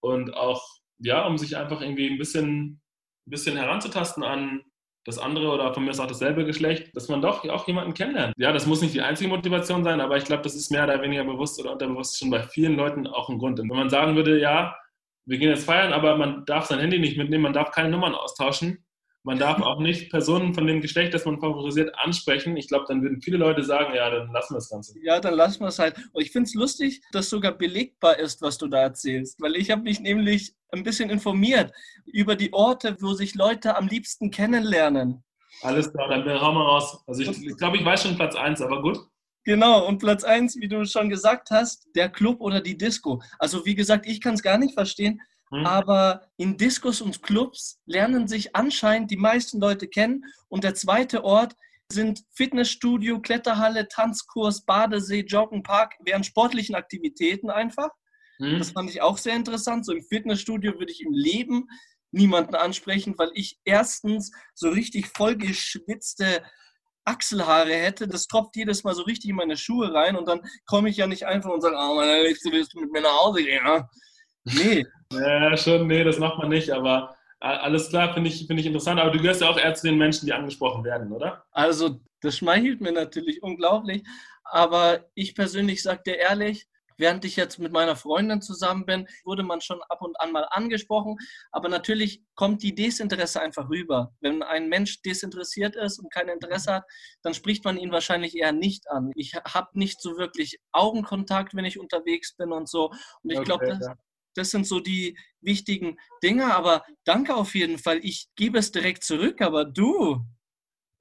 Und auch, ja, um sich einfach irgendwie ein bisschen, ein bisschen heranzutasten an das andere oder von mir ist auch dasselbe Geschlecht, dass man doch auch jemanden kennenlernt. Ja, das muss nicht die einzige Motivation sein, aber ich glaube, das ist mehr oder weniger bewusst oder unterbewusst schon bei vielen Leuten auch ein Grund. Und wenn man sagen würde, ja, wir gehen jetzt feiern, aber man darf sein Handy nicht mitnehmen, man darf keine Nummern austauschen, man darf auch nicht Personen von dem Geschlecht, das man favorisiert, ansprechen. Ich glaube, dann würden viele Leute sagen, ja, dann lassen wir das Ganze. Ja, dann lassen wir es halt. Und ich finde es lustig, dass sogar belegbar ist, was du da erzählst. Weil ich habe mich nämlich ein bisschen informiert über die Orte, wo sich Leute am liebsten kennenlernen. Alles klar, dann hau mal raus. Also ich, ich glaube, ich weiß schon Platz 1, aber gut. Genau, und Platz 1, wie du schon gesagt hast, der Club oder die Disco. Also wie gesagt, ich kann es gar nicht verstehen, hm. Aber in Diskos und Clubs lernen sich anscheinend die meisten Leute kennen. Und der zweite Ort sind Fitnessstudio, Kletterhalle, Tanzkurs, Badesee, Joggenpark, wären sportlichen Aktivitäten einfach. Mhm. Das fand ich auch sehr interessant. So im Fitnessstudio würde ich im Leben niemanden ansprechen, weil ich erstens so richtig vollgeschwitzte Achselhaare hätte. Das tropft jedes Mal so richtig in meine Schuhe rein und dann komme ich ja nicht einfach und sage, oh, meine Liebste, willst du mit mir nach Hause gehen? Ja? Nee. *laughs* ja, schon, nee, das macht man nicht, aber alles klar, finde ich, find ich interessant. Aber du gehörst ja auch eher zu den Menschen, die angesprochen werden, oder? Also, das schmeichelt mir natürlich unglaublich. Aber ich persönlich sage dir ehrlich, während ich jetzt mit meiner Freundin zusammen bin, wurde man schon ab und an mal angesprochen. Aber natürlich kommt die Desinteresse einfach rüber. Wenn ein Mensch desinteressiert ist und kein Interesse hat, dann spricht man ihn wahrscheinlich eher nicht an. Ich habe nicht so wirklich Augenkontakt, wenn ich unterwegs bin und so. Und ich okay, glaube, das, ja. Das sind so die wichtigen Dinge. Aber danke auf jeden Fall. Ich gebe es direkt zurück. Aber du,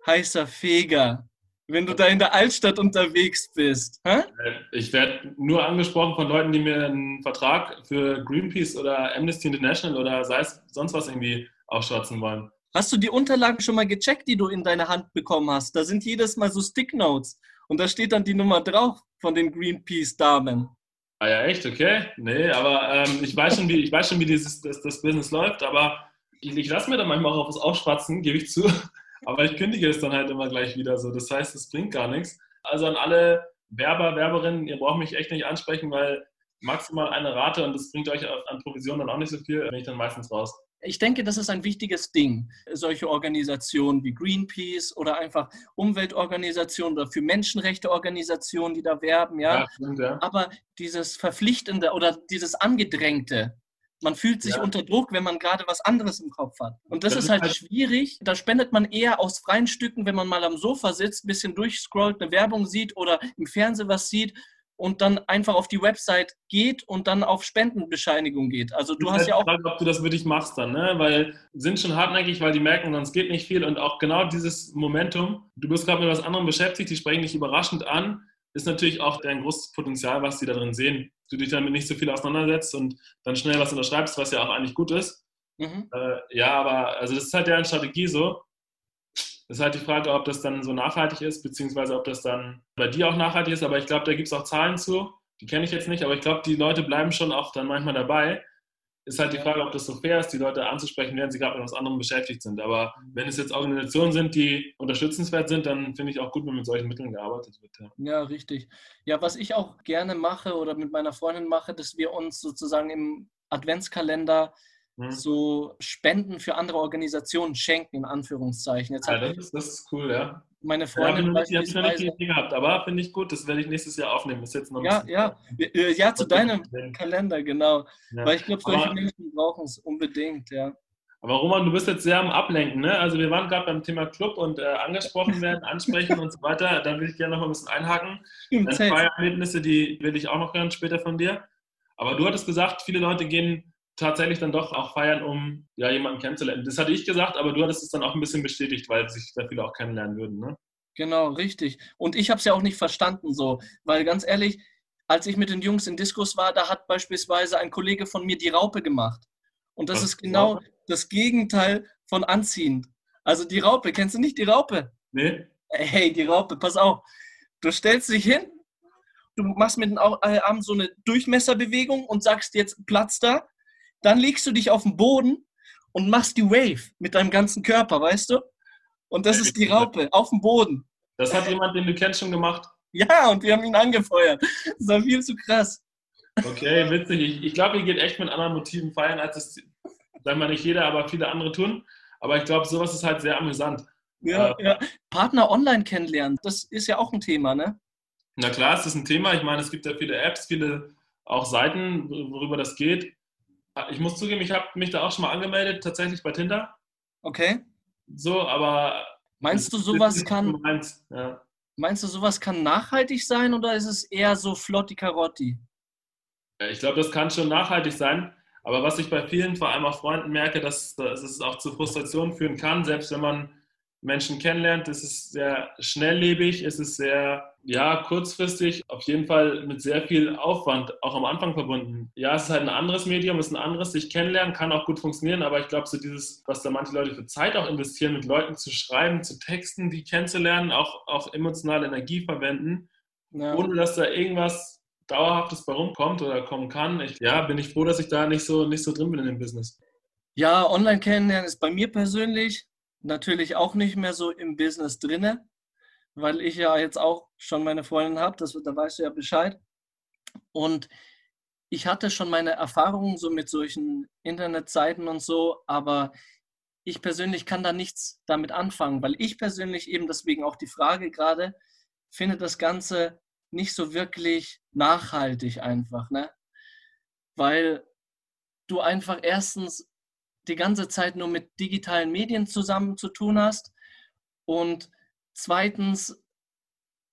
heißer Feger, wenn du da in der Altstadt unterwegs bist. Hä? Äh, ich werde nur angesprochen von Leuten, die mir einen Vertrag für Greenpeace oder Amnesty International oder sei es sonst was irgendwie aufschwatzen wollen. Hast du die Unterlagen schon mal gecheckt, die du in deine Hand bekommen hast? Da sind jedes Mal so Sticknotes und da steht dann die Nummer drauf von den Greenpeace-Damen. Ah ja, echt, okay. Nee, aber ähm, ich, weiß schon, wie, ich weiß schon, wie dieses, das, das Business läuft, aber ich, ich lasse mir da manchmal auch was aufschwatzen, gebe ich zu. *laughs* Aber ich kündige es dann halt immer gleich wieder so. Das heißt, es bringt gar nichts. Also an alle Werber, Werberinnen, ihr braucht mich echt nicht ansprechen, weil maximal eine Rate und das bringt euch an Provision dann auch nicht so viel, bin ich dann meistens raus. Ich denke, das ist ein wichtiges Ding. Solche Organisationen wie Greenpeace oder einfach Umweltorganisationen oder für Menschenrechteorganisationen, die da werben, ja. ja, stimmt, ja. Aber dieses Verpflichtende oder dieses Angedrängte, man fühlt sich ja. unter Druck, wenn man gerade was anderes im Kopf hat. Und das, das ist halt, halt schwierig. Da spendet man eher aus freien Stücken, wenn man mal am Sofa sitzt, ein bisschen durchscrollt, eine Werbung sieht oder im Fernsehen was sieht und dann einfach auf die Website geht und dann auf Spendenbescheinigung geht. Also du hast ja auch. Frage, ob du das wirklich machst dann, ne? Weil sind schon hartnäckig, weil die merken, sonst geht nicht viel und auch genau dieses Momentum. Du bist gerade mit was anderem beschäftigt, die sprechen dich überraschend an ist natürlich auch dein großes Potenzial, was die da drin sehen. Du dich damit nicht so viel auseinandersetzt und dann schnell was unterschreibst, was ja auch eigentlich gut ist. Mhm. Äh, ja, aber also das ist halt deren Strategie so. Das ist halt die Frage, ob das dann so nachhaltig ist, beziehungsweise ob das dann bei dir auch nachhaltig ist. Aber ich glaube, da gibt es auch Zahlen zu. Die kenne ich jetzt nicht, aber ich glaube, die Leute bleiben schon auch dann manchmal dabei ist halt die Frage, ob das so fair ist, die Leute anzusprechen, während sie gerade mit was anderem beschäftigt sind. Aber wenn es jetzt Organisationen sind, die unterstützenswert sind, dann finde ich auch gut, wenn mit solchen Mitteln gearbeitet wird. Ja. ja, richtig. Ja, was ich auch gerne mache oder mit meiner Freundin mache, dass wir uns sozusagen im Adventskalender hm. so Spenden für andere Organisationen schenken, in Anführungszeichen. Jetzt ja, das ist, das ist cool, ja meine Freundin ja, beispielsweise... Ich habe noch nicht gehabt, aber finde ich gut, das werde ich nächstes Jahr aufnehmen. Ist jetzt noch ja, ja, ja, ja, zu deinem Kalender, genau. Ja. Weil ich glaube, solche Menschen brauchen es unbedingt, ja. Aber Roman, du bist jetzt sehr am Ablenken, ne? Also wir waren gerade beim Thema Club und äh, angesprochen werden, *laughs* ansprechen und so weiter. Da will ich gerne noch mal ein bisschen einhaken. Stimmt, Feiererlebnisse, die will ich auch noch hören später von dir. Aber du hattest gesagt, viele Leute gehen tatsächlich dann doch auch feiern, um ja, jemanden kennenzulernen. Das hatte ich gesagt, aber du hattest es dann auch ein bisschen bestätigt, weil sich da viele auch kennenlernen würden. Ne? Genau, richtig. Und ich habe es ja auch nicht verstanden so, weil ganz ehrlich, als ich mit den Jungs in Diskus war, da hat beispielsweise ein Kollege von mir die Raupe gemacht. Und das Was? ist genau das Gegenteil von anziehend. Also die Raupe, kennst du nicht die Raupe? Nee. Hey, die Raupe, pass auf. Du stellst dich hin, du machst mit den Armen so eine Durchmesserbewegung und sagst jetzt Platz da dann legst du dich auf den Boden und machst die Wave mit deinem ganzen Körper, weißt du? Und das ist die Raupe auf dem Boden. Das hat jemand, den du kennst, schon gemacht? Ja, und wir haben ihn angefeuert. Das war viel zu krass. Okay, witzig. Ich, ich glaube, ihr geht echt mit anderen Motiven feiern, als es, sagen wir nicht jeder, aber viele andere tun. Aber ich glaube, sowas ist halt sehr amüsant. Ja, äh, ja. Partner online kennenlernen, das ist ja auch ein Thema, ne? Na klar, es ist ein Thema. Ich meine, es gibt ja viele Apps, viele auch Seiten, worüber das geht. Ich muss zugeben, ich habe mich da auch schon mal angemeldet, tatsächlich bei Tinder. Okay. So, aber. Meinst du, sowas kann. Meinst, ja. meinst du, sowas kann nachhaltig sein oder ist es eher so flotti Karotti? Ich glaube, das kann schon nachhaltig sein. Aber was ich bei vielen, vor allem auch Freunden, merke, dass, dass es auch zu Frustrationen führen kann, selbst wenn man Menschen kennenlernt. Es ist sehr schnelllebig, es ist sehr ja, kurzfristig, auf jeden Fall mit sehr viel Aufwand, auch am Anfang verbunden. Ja, es ist halt ein anderes Medium, es ist ein anderes, sich kennenlernen, kann auch gut funktionieren, aber ich glaube, so dieses, was da manche Leute für Zeit auch investieren, mit Leuten zu schreiben, zu texten, die kennenzulernen, auch, auch emotionale Energie verwenden, ja. ohne dass da irgendwas Dauerhaftes bei rumkommt oder kommen kann. Ich, ja, bin ich froh, dass ich da nicht so, nicht so drin bin in dem Business. Ja, online kennenlernen ist bei mir persönlich natürlich auch nicht mehr so im Business drinne, weil ich ja jetzt auch schon meine Freundin habe, da weißt du ja Bescheid. Und ich hatte schon meine Erfahrungen so mit solchen Internetseiten und so, aber ich persönlich kann da nichts damit anfangen, weil ich persönlich eben deswegen auch die Frage gerade finde das Ganze nicht so wirklich nachhaltig einfach, ne? Weil du einfach erstens die ganze Zeit nur mit digitalen Medien zusammen zu tun hast und zweitens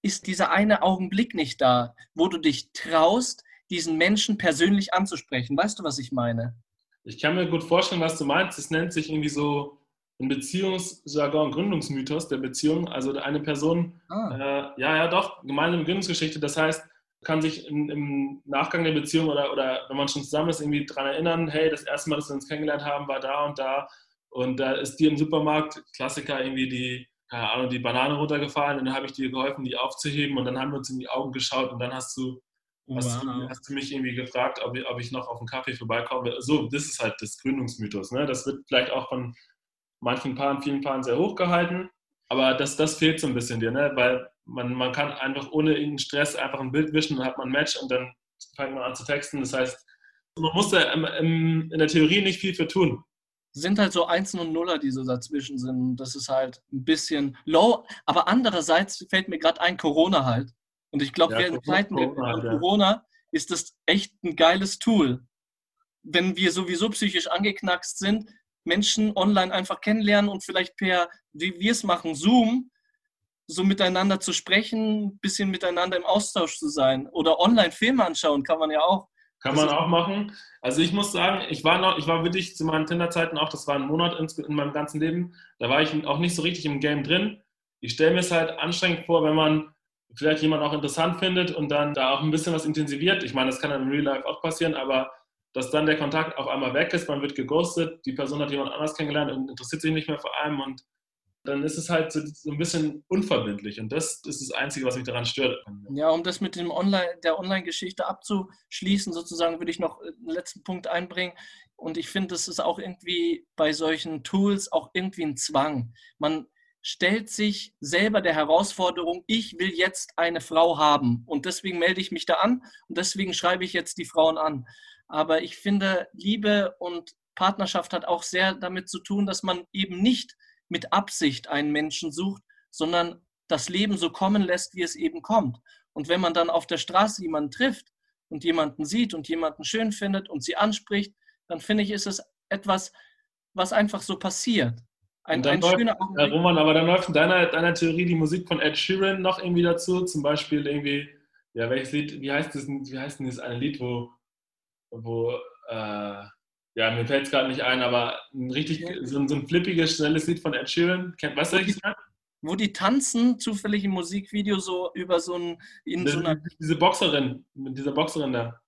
ist dieser eine Augenblick nicht da, wo du dich traust, diesen Menschen persönlich anzusprechen. Weißt du, was ich meine? Ich kann mir gut vorstellen, was du meinst. Es nennt sich irgendwie so ein Beziehungsjargon, Gründungsmythos der Beziehung. Also eine Person, ah. äh, ja, ja, doch, gemeinsame Gründungsgeschichte. Das heißt, kann sich im, im, Nachgang der Beziehung oder, oder wenn man schon zusammen ist, irgendwie daran erinnern, hey, das erste Mal, dass wir uns kennengelernt haben, war da und da. Und da ist dir im Supermarkt, Klassiker, irgendwie die, keine Ahnung, die Banane runtergefallen und dann habe ich dir geholfen, die aufzuheben und dann haben wir uns in die Augen geschaut und dann hast du, wow. hast, du hast, du, mich irgendwie gefragt, ob ich, ob ich noch auf einen Kaffee vorbeikomme. So, das ist halt das Gründungsmythos. Ne? Das wird vielleicht auch von manchen Paaren, vielen Paaren sehr hoch gehalten, aber das, das fehlt so ein bisschen dir, ne? weil man, man kann einfach ohne irgendeinen Stress einfach ein Bild wischen und hat man ein Match und dann fängt man an zu texten. Das heißt, man muss da in der Theorie nicht viel für tun. Sind halt so Einsen und Nuller, die so dazwischen sind. Das ist halt ein bisschen low. Aber andererseits fällt mir gerade ein Corona halt. Und ich glaube, ja, während Zeiten Corona, Corona ja. ist das echt ein geiles Tool. Wenn wir sowieso psychisch angeknackst sind, Menschen online einfach kennenlernen und vielleicht per, wie wir es machen, Zoom, so miteinander zu sprechen, ein bisschen miteinander im Austausch zu sein. Oder online Filme anschauen kann man ja auch. Kann man auch machen. Also ich muss sagen, ich war noch, ich war wirklich zu meinen Tinder-Zeiten auch, das war ein Monat in, in meinem ganzen Leben, da war ich auch nicht so richtig im Game drin. Ich stelle mir es halt anstrengend vor, wenn man vielleicht jemanden auch interessant findet und dann da auch ein bisschen was intensiviert. Ich meine, das kann dann im Real Life auch passieren, aber dass dann der Kontakt auf einmal weg ist, man wird geghostet, die Person hat jemand anders kennengelernt und interessiert sich nicht mehr vor allem und dann ist es halt so, so, ein bisschen unverbindlich. Und das ist das Einzige, was mich daran stört. Ja, um das mit dem Online, der Online-Geschichte abzuschließen, sozusagen, würde ich noch einen letzten Punkt einbringen. Und ich finde, das ist auch irgendwie bei solchen Tools auch irgendwie ein Zwang. Man stellt sich selber der Herausforderung, ich will jetzt eine Frau haben. Und deswegen melde ich mich da an und deswegen schreibe ich jetzt die Frauen an. Aber ich finde, Liebe und Partnerschaft hat auch sehr damit zu tun, dass man eben nicht mit Absicht einen Menschen sucht, sondern das Leben so kommen lässt, wie es eben kommt. Und wenn man dann auf der Straße jemanden trifft und jemanden sieht und jemanden schön findet und sie anspricht, dann finde ich, ist es etwas, was einfach so passiert. Ein, ein läuft, schöner Augenblick. Ja, Roman, aber dann läuft in deiner, deiner Theorie die Musik von Ed Sheeran noch irgendwie dazu, zum Beispiel irgendwie, ja, welches Lied, wie heißt das, wie heißt denn das eine Lied, wo, wo äh, ja, mir fällt es gerade nicht ein, aber ein richtig, so, ein, so, ein, flippiges, schnelles Lied von Ed Sheeran. Kennt, weißt du, welches Wo die tanzen, zufällig im Musikvideo, so über so ein. In so einer diese Boxerin, mit dieser Boxerin da.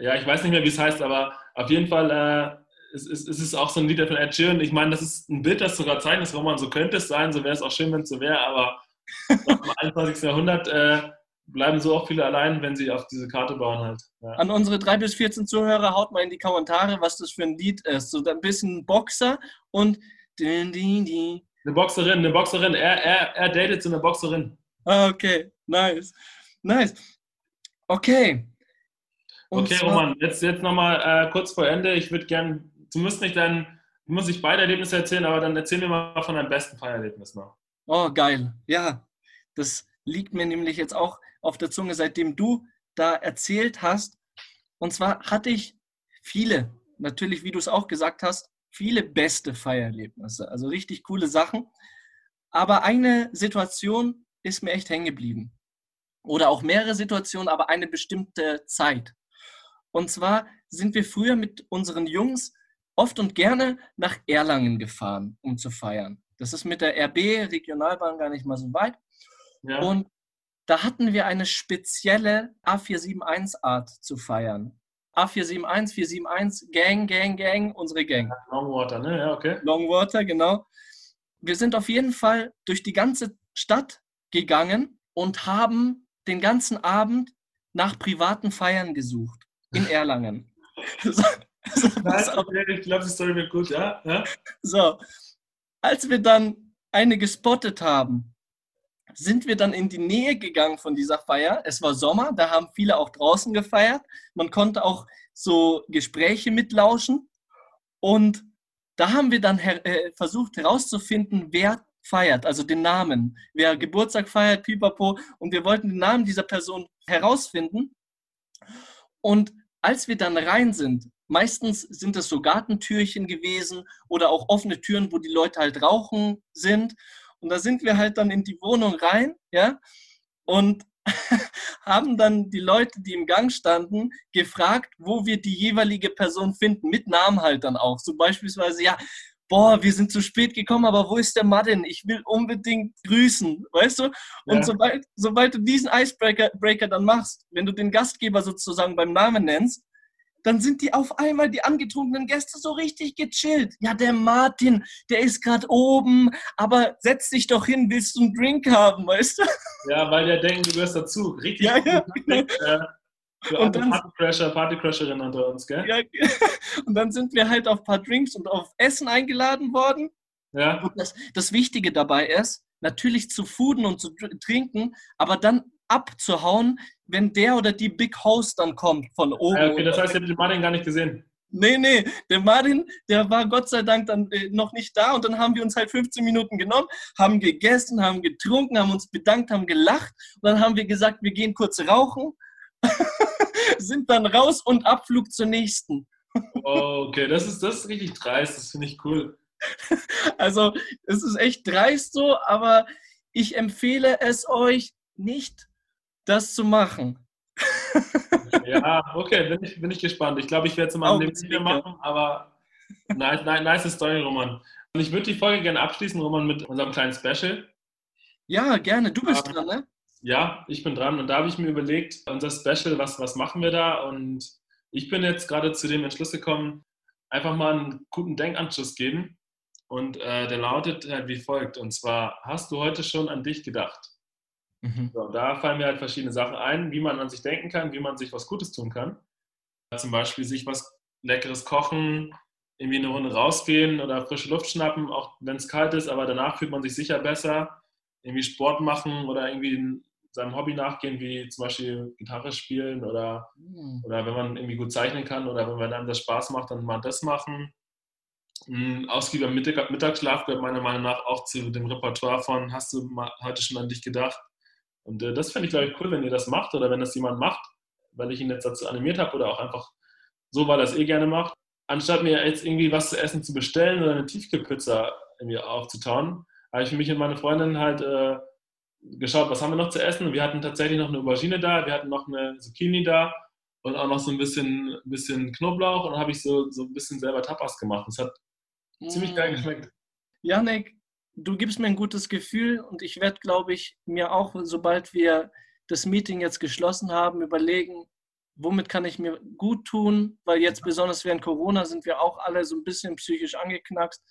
ja, ich weiß nicht mehr, wie es heißt, aber auf jeden Fall äh, es, es, es ist auch so ein Lied von Ed Sheeran. Ich meine, das ist ein Bild, das sogar zeichnet, wo man so könnte es sein, so wäre es auch schön, wenn es so wäre, aber *laughs* im 21. Jahrhundert äh, bleiben so auch viele allein, wenn sie auf diese Karte bauen halt. Ja. An unsere 3 bis 14 Zuhörer haut mal in die Kommentare, was das für ein Lied ist. So ein bisschen Boxer und eine Boxerin, eine Boxerin. Er, er, er datet so eine Boxerin. Ah, okay, nice. Nice. Okay. Und okay, Roman, jetzt, jetzt nochmal äh, kurz vor Ende. Ich würde gerne, du musst nicht dein, du musst nicht beide Erlebnisse erzählen, aber dann erzähl mir mal von deinem besten Feierlebnis noch. Oh, geil. Ja, das liegt mir nämlich jetzt auch auf der Zunge, seitdem du da erzählt hast. Und zwar hatte ich viele, natürlich, wie du es auch gesagt hast, viele beste Feiererlebnisse, also richtig coole Sachen. Aber eine Situation ist mir echt hängen geblieben. Oder auch mehrere Situationen, aber eine bestimmte Zeit. Und zwar sind wir früher mit unseren Jungs oft und gerne nach Erlangen gefahren, um zu feiern. Das ist mit der RB Regionalbahn gar nicht mal so weit. Ja. Und da hatten wir eine spezielle A471-Art zu feiern. A471, 471, Gang, Gang, Gang, unsere Gang. Longwater, ne? Ja, okay. Longwater, genau. Wir sind auf jeden Fall durch die ganze Stadt gegangen und haben den ganzen Abend nach privaten Feiern gesucht in *laughs* Erlangen. so, so, ich glaube, die Story wird gut, ja? ja? So, als wir dann eine gespottet haben, sind wir dann in die Nähe gegangen von dieser Feier. Es war Sommer, da haben viele auch draußen gefeiert. Man konnte auch so Gespräche mitlauschen. Und da haben wir dann her äh, versucht herauszufinden, wer feiert, also den Namen, wer Geburtstag feiert, pipapo. Und wir wollten den Namen dieser Person herausfinden. Und als wir dann rein sind, meistens sind es so Gartentürchen gewesen oder auch offene Türen, wo die Leute halt rauchen sind. Und da sind wir halt dann in die Wohnung rein, ja, und *laughs* haben dann die Leute, die im Gang standen, gefragt, wo wir die jeweilige Person finden, mit Namen halt dann auch. So beispielsweise, ja, boah, wir sind zu spät gekommen, aber wo ist der Martin? Ich will unbedingt grüßen, weißt du? Und ja. sobald, sobald du diesen Icebreaker Breaker dann machst, wenn du den Gastgeber sozusagen beim Namen nennst, dann sind die auf einmal, die angetrunkenen Gäste, so richtig gechillt. Ja, der Martin, der ist gerade oben, aber setz dich doch hin, willst du einen Drink haben, weißt du? Ja, weil der denkt, du gehörst dazu. Richtig ja, ja. Für und dann, Partycrasher, Partycrasherin unter uns, gell? Ja, *laughs* und dann sind wir halt auf ein paar Drinks und auf Essen eingeladen worden. Ja. Das, das Wichtige dabei ist, natürlich zu fooden und zu trinken, aber dann abzuhauen, wenn der oder die Big Host dann kommt von oben. okay, das heißt, ihr habt den Martin gar nicht gesehen. Nee, nee, der Martin, der war Gott sei Dank dann äh, noch nicht da und dann haben wir uns halt 15 Minuten genommen, haben gegessen, haben getrunken, haben uns bedankt, haben gelacht und dann haben wir gesagt, wir gehen kurz rauchen, *laughs* sind dann raus und Abflug zur nächsten. Oh, okay, das ist, das ist richtig dreist, das finde ich cool. *laughs* Also, es ist echt dreist so, aber ich empfehle es euch nicht, das zu machen. ja, okay, bin ich, bin ich gespannt. Ich glaube, ich werde es mal in dem Ziel machen, aber nice, nice, nice Story, Roman. Und ich würde die Folge gerne abschließen, Roman, mit unserem kleinen Special. Ja, gerne. Du bist um, dran, ne? Ja, ich bin dran. Und da habe ich mir überlegt, unser Special, was, was machen wir da? Und ich bin jetzt gerade zu dem Entschluss gekommen, einfach mal einen guten Denkanschluss geben. Und äh, der lautet halt wie folgt. Und zwar, hast du heute schon an dich gedacht? Mhm. So, da fallen mir halt verschiedene Sachen ein, wie man an sich denken kann, wie man sich was Gutes tun kann. Zum Beispiel sich was Leckeres kochen, irgendwie eine Runde rausgehen oder frische Luft schnappen, auch wenn es kalt ist, aber danach fühlt man sich sicher besser. Irgendwie Sport machen oder irgendwie seinem Hobby nachgehen, wie zum Beispiel Gitarre spielen oder, mhm. oder wenn man irgendwie gut zeichnen kann oder wenn man dann das Spaß macht, dann mal das machen. Ein ausgiebiger Mittagsschlaf gehört meiner Meinung nach auch zu dem Repertoire von Hast du heute schon an dich gedacht? Und äh, das fände ich, glaube ich, cool, wenn ihr das macht oder wenn das jemand macht, weil ich ihn jetzt dazu animiert habe oder auch einfach so, weil er es eh gerne macht. Anstatt mir jetzt irgendwie was zu essen zu bestellen oder eine Tiefkühlpizza irgendwie aufzutauen, habe ich für mich und meine Freundin halt äh, geschaut, was haben wir noch zu essen. Und wir hatten tatsächlich noch eine Aubergine da, wir hatten noch eine Zucchini da und auch noch so ein bisschen, bisschen Knoblauch und dann habe ich so, so ein bisschen selber Tapas gemacht. Das hat mmh. ziemlich geil geschmeckt. Janik, du gibst mir ein gutes Gefühl und ich werde, glaube ich, mir auch, sobald wir das Meeting jetzt geschlossen haben, überlegen, womit kann ich mir gut tun, weil jetzt besonders während Corona sind wir auch alle so ein bisschen psychisch angeknackst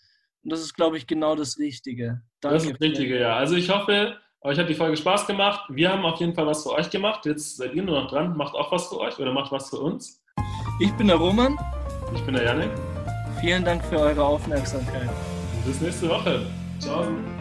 und das ist, glaube ich, genau das Richtige. Danke das ist das Richtige, ja. Also ich hoffe, euch hat die Folge Spaß gemacht. Wir haben auf jeden Fall was für euch gemacht. Jetzt seid ihr nur noch dran. Macht auch was für euch oder macht was für uns. Ich bin der Roman. Ich bin der Janik. Vielen Dank für eure Aufmerksamkeit. Bis nächste Woche. 走。